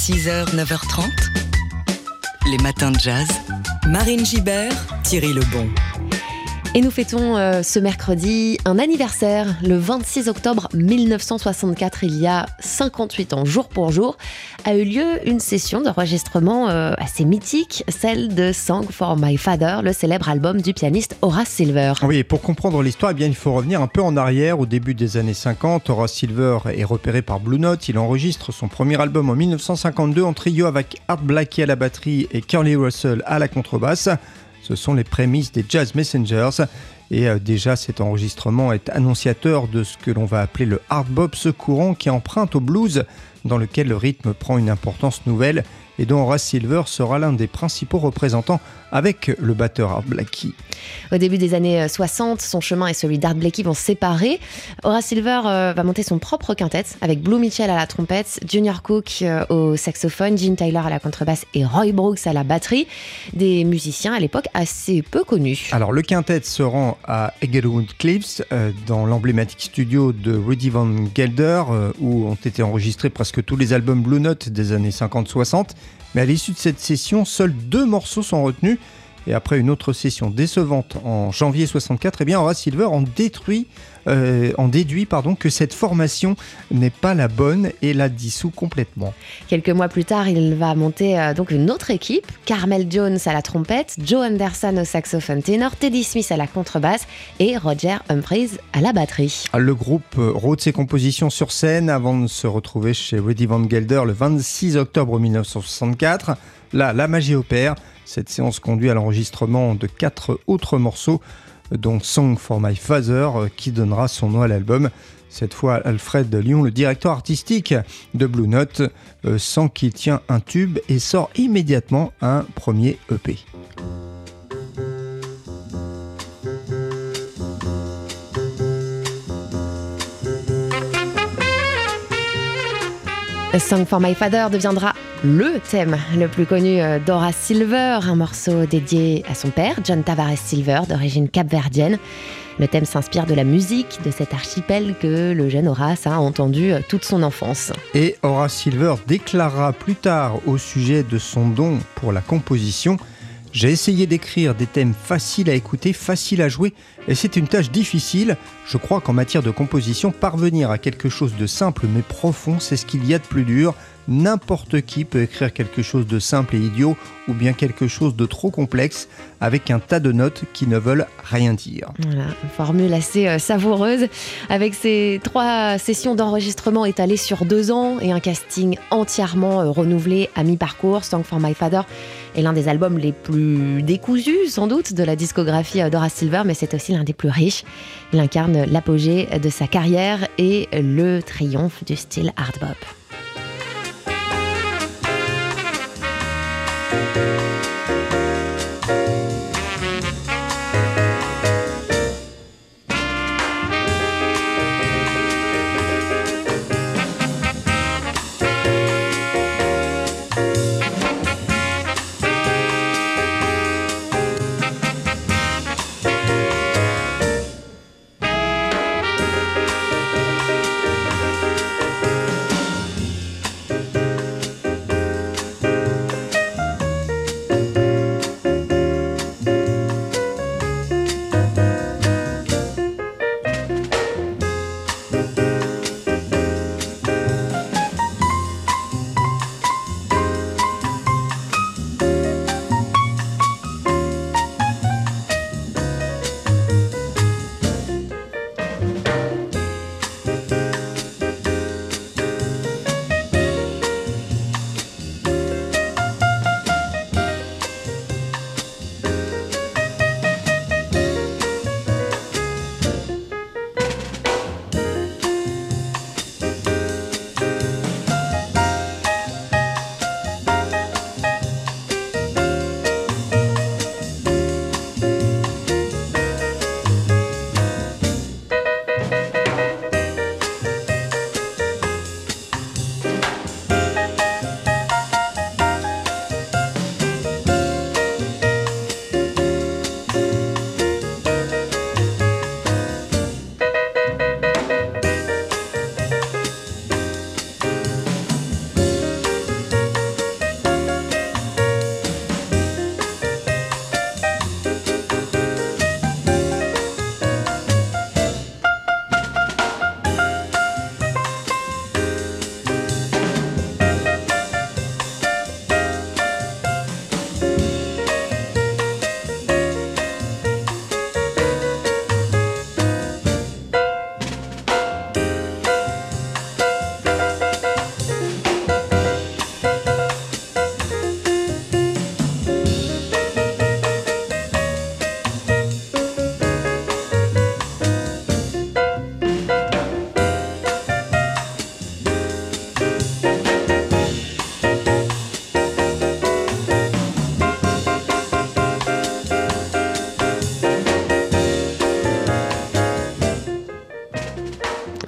6h, 9h30. Les matins de jazz. Marine Gibert, Thierry Lebon. Et nous fêtons euh, ce mercredi un anniversaire, le 26 octobre 1964, il y a 58 ans, jour pour jour, a eu lieu une session d'enregistrement euh, assez mythique, celle de Song for My Father, le célèbre album du pianiste Horace Silver. Oui, et pour comprendre l'histoire, eh bien, il faut revenir un peu en arrière, au début des années 50. Horace Silver est repéré par Blue Note, il enregistre son premier album en 1952 en trio avec Art Blakey à la batterie et Curly Russell à la contrebasse. Ce sont les prémices des Jazz Messengers. Et euh, déjà, cet enregistrement est annonciateur de ce que l'on va appeler le hard bop, ce courant qui emprunte au blues, dans lequel le rythme prend une importance nouvelle et dont Horace Silver sera l'un des principaux représentants avec le batteur Art Blakey. Au début des années 60, son chemin et celui d'Art Blakey vont se séparer. Horace Silver euh, va monter son propre quintet avec Blue Mitchell à la trompette, Junior Cook euh, au saxophone, Gene Tyler à la contrebasse et Roy Brooks à la batterie. Des musiciens à l'époque assez peu connus. Alors le quintet se rend à Eaglewood Cliffs, euh, dans l'emblématique studio de Rudy Van Gelder, où ont été enregistrés presque tous les albums Blue Note des années 50-60. Mais à l'issue de cette session, seuls deux morceaux sont retenus. Et après une autre session décevante en janvier 64, eh bien Horace Silver en, détruit, euh, en déduit pardon, que cette formation n'est pas la bonne et la dissout complètement. Quelques mois plus tard, il va monter euh, donc une autre équipe Carmel Jones à la trompette, Joe Anderson au saxophone ténor, Teddy Smith à la contrebasse et Roger Humphries à la batterie. Le groupe euh, rôde ses compositions sur scène avant de se retrouver chez Rudy Van Gelder le 26 octobre 1964. Là, la magie opère. Cette séance conduit à l'enregistrement de quatre autres morceaux, dont Song for My Father, qui donnera son nom à l'album. Cette fois, Alfred Lyon, le directeur artistique de Blue Note, euh, sent qu'il tient un tube et sort immédiatement un premier EP. Song for My Father deviendra le thème le plus connu euh, d'Horace Silver, un morceau dédié à son père, John Tavares Silver, d'origine capverdienne. Le thème s'inspire de la musique de cet archipel que le jeune Horace a entendu euh, toute son enfance. Et Horace Silver déclarera plus tard au sujet de son don pour la composition j'ai essayé d'écrire des thèmes faciles à écouter, faciles à jouer, et c'est une tâche difficile. Je crois qu'en matière de composition, parvenir à quelque chose de simple mais profond, c'est ce qu'il y a de plus dur. N'importe qui peut écrire quelque chose de simple et idiot, ou bien quelque chose de trop complexe, avec un tas de notes qui ne veulent rien dire. Voilà, formule assez euh, savoureuse, avec ces trois sessions d'enregistrement étalées sur deux ans et un casting entièrement euh, renouvelé à mi-parcours. Song for My Father est l'un des albums les plus décousus, sans doute, de la discographie euh, d'Horace Silver, mais c'est aussi l'un des plus riches. Il incarne l'apogée de sa carrière et le triomphe du style hard bop.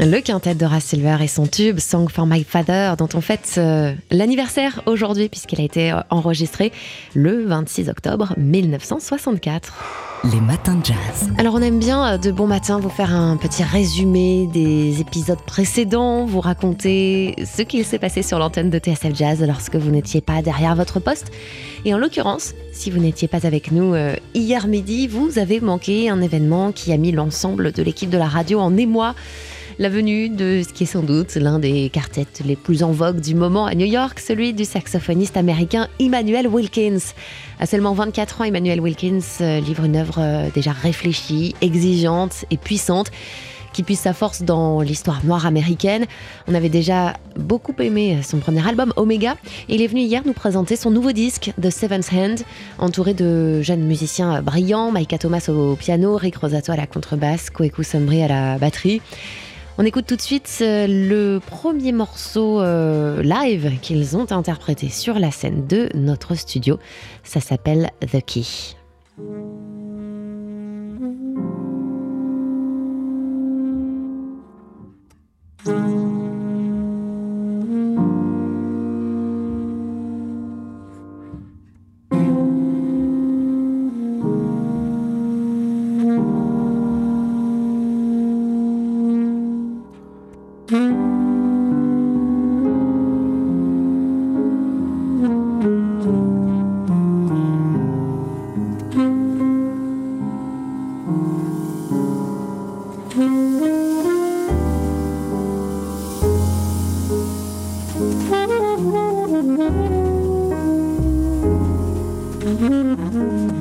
Le quintet de Horace Silver et son tube Song for My Father, dont on fête euh, l'anniversaire aujourd'hui, puisqu'il a été euh, enregistré le 26 octobre 1964. Les matins de jazz. Alors on aime bien euh, de bon matin vous faire un petit résumé des épisodes précédents, vous raconter ce qu'il s'est passé sur l'antenne de TSF Jazz lorsque vous n'étiez pas derrière votre poste. Et en l'occurrence, si vous n'étiez pas avec nous hier midi, vous avez manqué un événement qui a mis l'ensemble de l'équipe de la radio en émoi la venue de ce qui est sans doute l'un des quartets les plus en vogue du moment à New York, celui du saxophoniste américain Emmanuel Wilkins. À seulement 24 ans, Emmanuel Wilkins euh, livre une œuvre euh, déjà réfléchie, exigeante et puissante qui puise sa force dans l'histoire noire américaine. On avait déjà beaucoup aimé son premier album, Omega, et il est venu hier nous présenter son nouveau disque, The Seventh Hand, entouré de jeunes musiciens brillants, Micah Thomas au piano, Rick Rosato à la contrebasse, Koeku Sombri à la batterie. On écoute tout de suite euh, le premier morceau euh, live qu'ils ont interprété sur la scène de notre studio. Ça s'appelle The Key. Mm-hmm.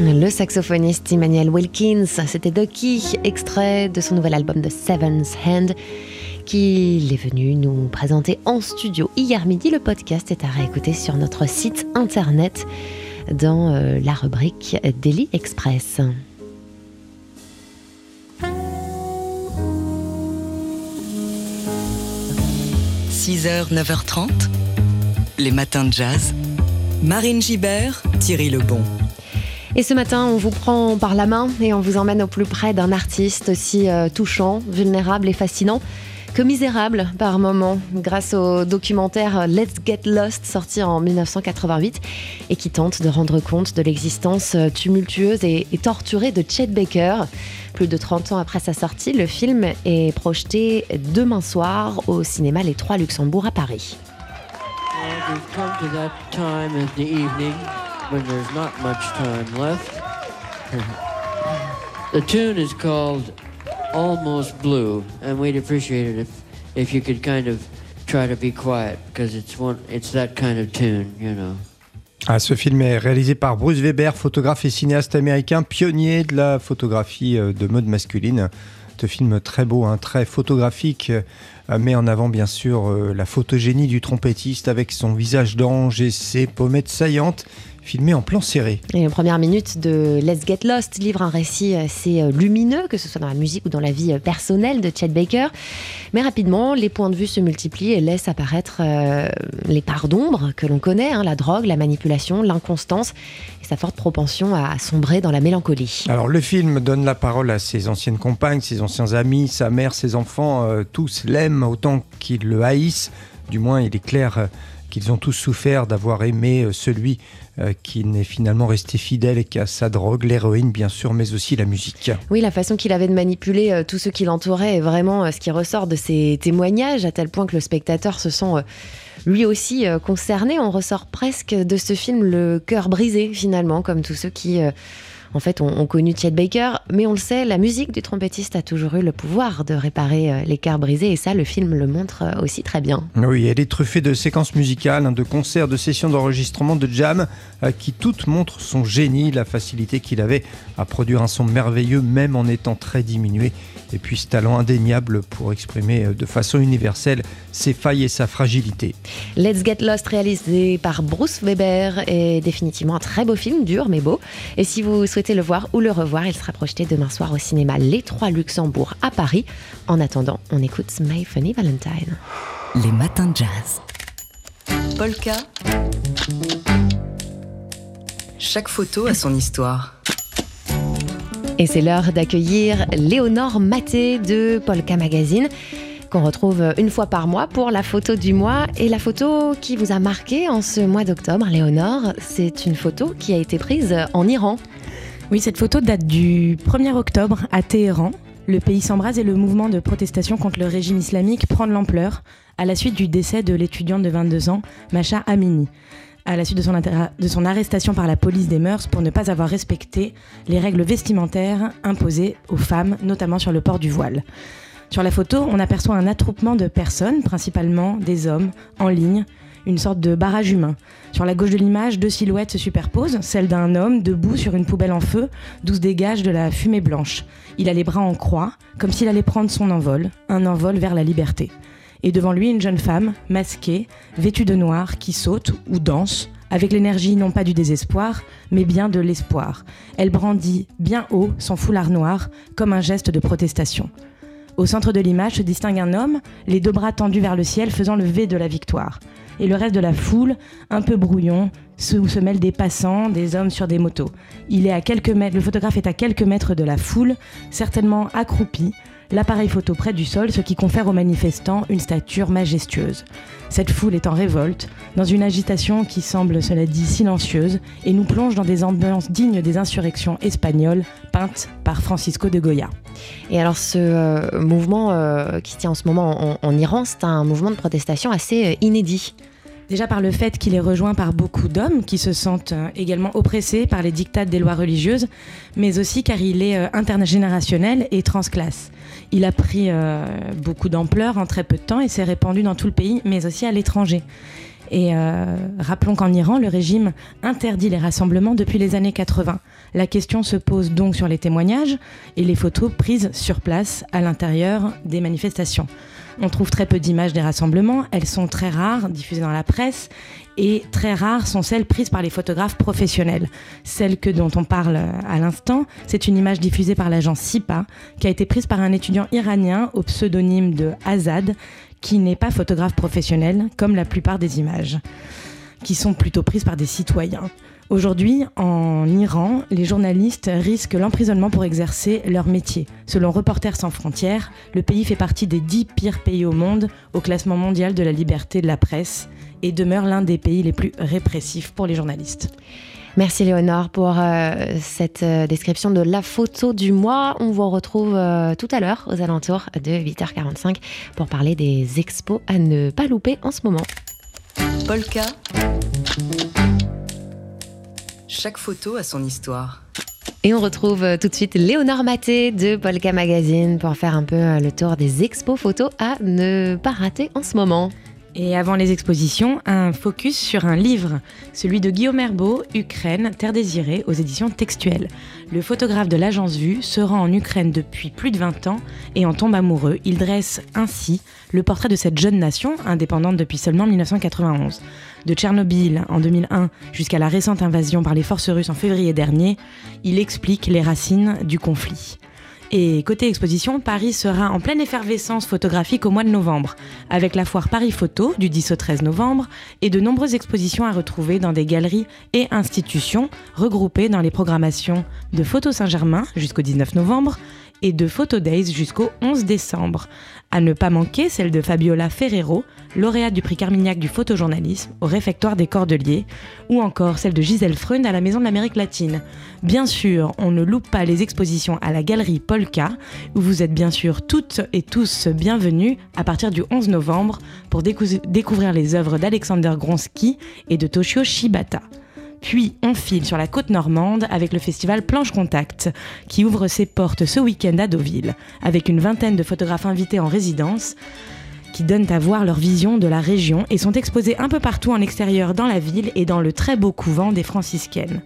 Le saxophoniste Emmanuel Wilkins, c'était Ducky, extrait de son nouvel album The Seventh Hand, qu'il est venu nous présenter en studio hier midi. Le podcast est à réécouter sur notre site internet dans euh, la rubrique Daily Express. 6h, 9h30, les matins de jazz. Marine Gibert, Thierry Lebon. Et ce matin, on vous prend par la main et on vous emmène au plus près d'un artiste aussi euh, touchant, vulnérable et fascinant que misérable par moments, grâce au documentaire Let's Get Lost sorti en 1988 et qui tente de rendre compte de l'existence tumultueuse et, torturée de Chet Baker. Plus de 30 ans après sa sortie, le film est projeté demain soir au cinéma Les Trois Luxembourg à Paris. The tune is called almost blue, and we'd appreciate it if if you could kind of try to be quiet because it's one it's that kind of tune, you know. Ah, ce film est réalisé par Bruce Weber, photographe et cinéaste américain, pionnier de la photographie euh, de mode masculine. Ce film très beau, hein, très photographique, met en avant bien sûr euh, la photogénie du trompettiste avec son visage d'ange et ses pommettes saillantes filmé en plan serré. Et les premières minutes de Let's Get Lost livre un récit assez euh, lumineux, que ce soit dans la musique ou dans la vie euh, personnelle de Chet Baker. Mais rapidement, les points de vue se multiplient et laissent apparaître euh, les parts d'ombre que l'on connaît, hein, la drogue, la manipulation, l'inconstance et sa forte propension à sombrer dans la mélancolie. Alors le film donne la parole à ses anciennes compagnes, ses anciens amis, sa mère, ses enfants, tous l'aiment autant qu'ils le haïssent. Du moins, il est clair qu'ils ont tous souffert d'avoir aimé celui euh, qui n'est finalement resté fidèle qu'à sa drogue, l'héroïne bien sûr, mais aussi la musique. Oui, la façon qu'il avait de manipuler euh, tous ceux qui l'entouraient est vraiment euh, ce qui ressort de ses témoignages, à tel point que le spectateur se sent lui aussi concerné. On ressort presque de ce film le cœur brisé finalement, comme tous ceux qui en fait, ont, connu Chet Baker, mais on le sait, la musique du trompettiste a toujours eu le pouvoir de réparer euh, les cœurs brisés, et ça, le film le montre euh, aussi très bien. Oui, elle est truffée de séquences musicales, hein, de concerts, de sessions d'enregistrement, de jam, euh, qui toutes montrent son génie, la facilité qu'il avait à produire un son merveilleux, même en étant très diminué, et puis ce talent indéniable pour exprimer de façon universelle ses failles et sa fragilité. Let's Get Lost, réalisé par Bruce Weber, est définitivement un très beau film, dur mais beau. Et si vous souhaitez le voir ou le revoir, il sera projeté demain soir au cinéma Les Trois Luxembourg à Paris. En attendant, on écoute My Funny Valentine. Les matins de jazz. Polka. Chaque photo a son histoire. Et c'est l'heure d'accueillir Léonore Maté de Polka Magazine qu'on retrouve une fois par mois pour la photo du mois. Et la photo qui vous a marqué en ce mois d'octobre, Léonore, c'est une photo qui a été prise en Iran. Oui, cette photo date du 1er octobre à Téhéran. Le pays s'embrase et le mouvement de protestation contre le régime islamique prend de l'ampleur à la suite du décès de l'étudiante de 22 ans, Macha Amini, à la suite de son, de son arrestation par la police des mœurs pour ne pas avoir respecté les règles vestimentaires imposées aux femmes, notamment sur le port du voile. Sur la photo, on aperçoit un attroupement de personnes, principalement des hommes, en ligne, une sorte de barrage humain. Sur la gauche de l'image, deux silhouettes se superposent, celle d'un homme debout sur une poubelle en feu, d'où se dégage de la fumée blanche. Il a les bras en croix, comme s'il allait prendre son envol, un envol vers la liberté. Et devant lui, une jeune femme, masquée, vêtue de noir, qui saute ou danse, avec l'énergie non pas du désespoir, mais bien de l'espoir. Elle brandit bien haut son foulard noir, comme un geste de protestation. Au centre de l'image se distingue un homme, les deux bras tendus vers le ciel faisant le V de la victoire et le reste de la foule, un peu brouillon, où se mêlent des passants, des hommes sur des motos. Il est à quelques mètres, le photographe est à quelques mètres de la foule, certainement accroupi, l'appareil photo près du sol, ce qui confère aux manifestants une stature majestueuse. Cette foule est en révolte, dans une agitation qui semble, cela dit, silencieuse, et nous plonge dans des ambiances dignes des insurrections espagnoles peintes par Francisco de Goya. Et alors ce euh, mouvement euh, qui tient en ce moment en, en Iran, c'est un mouvement de protestation assez euh, inédit. Déjà par le fait qu'il est rejoint par beaucoup d'hommes qui se sentent euh, également oppressés par les dictats des lois religieuses, mais aussi car il est euh, intergénérationnel et transclasse. Il a pris euh, beaucoup d'ampleur en très peu de temps et s'est répandu dans tout le pays, mais aussi à l'étranger. Et rappelons qu'en Iran, le régime interdit les rassemblements depuis les années 80. La question se pose donc sur les témoignages et les photos prises sur place à l'intérieur des manifestations. On trouve très peu d'images des rassemblements, elles sont très rares, diffusées dans la presse, et très rares sont celles prises par les photographes professionnels. Celle que dont on parle à l'instant, c'est une image diffusée par l'agent SIPA, qui a été prise par un étudiant iranien au pseudonyme de Azad, qui n'est pas photographe professionnel, comme la plupart des images, qui sont plutôt prises par des citoyens. Aujourd'hui, en Iran, les journalistes risquent l'emprisonnement pour exercer leur métier. Selon Reporters sans frontières, le pays fait partie des dix pires pays au monde au classement mondial de la liberté de la presse et demeure l'un des pays les plus répressifs pour les journalistes. Merci Léonore pour euh, cette euh, description de la photo du mois. On vous retrouve euh, tout à l'heure aux alentours de 8h45 pour parler des expos à ne pas louper en ce moment. Polka. Chaque photo a son histoire. Et on retrouve tout de suite Léonore Maté de Polka Magazine pour faire un peu le tour des expos photos à ne pas rater en ce moment. Et avant les expositions, un focus sur un livre, celui de Guillaume Herbeau, Ukraine, Terre désirée, aux éditions textuelles. Le photographe de l'agence Vue se rend en Ukraine depuis plus de 20 ans et en tombe amoureux. Il dresse ainsi le portrait de cette jeune nation, indépendante depuis seulement 1991. De Tchernobyl en 2001 jusqu'à la récente invasion par les forces russes en février dernier, il explique les racines du conflit. Et côté exposition, Paris sera en pleine effervescence photographique au mois de novembre, avec la foire Paris Photo du 10 au 13 novembre et de nombreuses expositions à retrouver dans des galeries et institutions regroupées dans les programmations de Photo Saint-Germain jusqu'au 19 novembre et de Photo Days jusqu'au 11 décembre. À ne pas manquer celle de Fabiola Ferrero, lauréate du prix Carmignac du photojournalisme au réfectoire des Cordeliers, ou encore celle de Gisèle Freund à la Maison de l'Amérique latine. Bien sûr, on ne loupe pas les expositions à la galerie Polka, où vous êtes bien sûr toutes et tous bienvenus à partir du 11 novembre pour découvrir les œuvres d'Alexander Gronsky et de Toshio Shibata. Puis on file sur la côte normande avec le festival Planche Contact, qui ouvre ses portes ce week-end à Deauville, avec une vingtaine de photographes invités en résidence qui donnent à voir leur vision de la région et sont exposés un peu partout en extérieur dans la ville et dans le très beau couvent des franciscaines.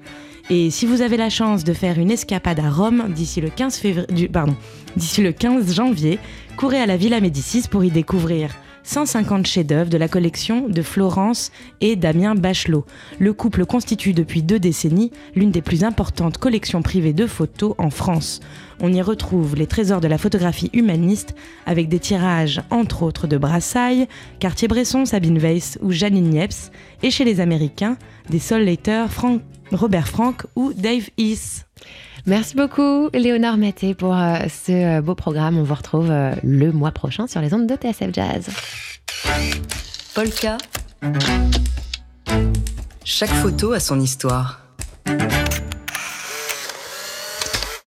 Et si vous avez la chance de faire une escapade à Rome d'ici le 15 février, pardon, d'ici le 15 janvier, courez à la Villa Médicis pour y découvrir 150 chefs-d'œuvre de la collection de Florence et Damien Bachelot. Le couple constitue depuis deux décennies l'une des plus importantes collections privées de photos en France. On y retrouve les trésors de la photographie humaniste avec des tirages entre autres de Brassailles, Cartier-Bresson, Sabine Weiss ou Janine Niepce et chez les Américains des Sol Leiter, Robert Frank ou Dave East. Merci beaucoup, Léonard Maté, pour euh, ce euh, beau programme. On vous retrouve euh, le mois prochain sur les ondes de TSF Jazz. Polka. Chaque photo a son histoire.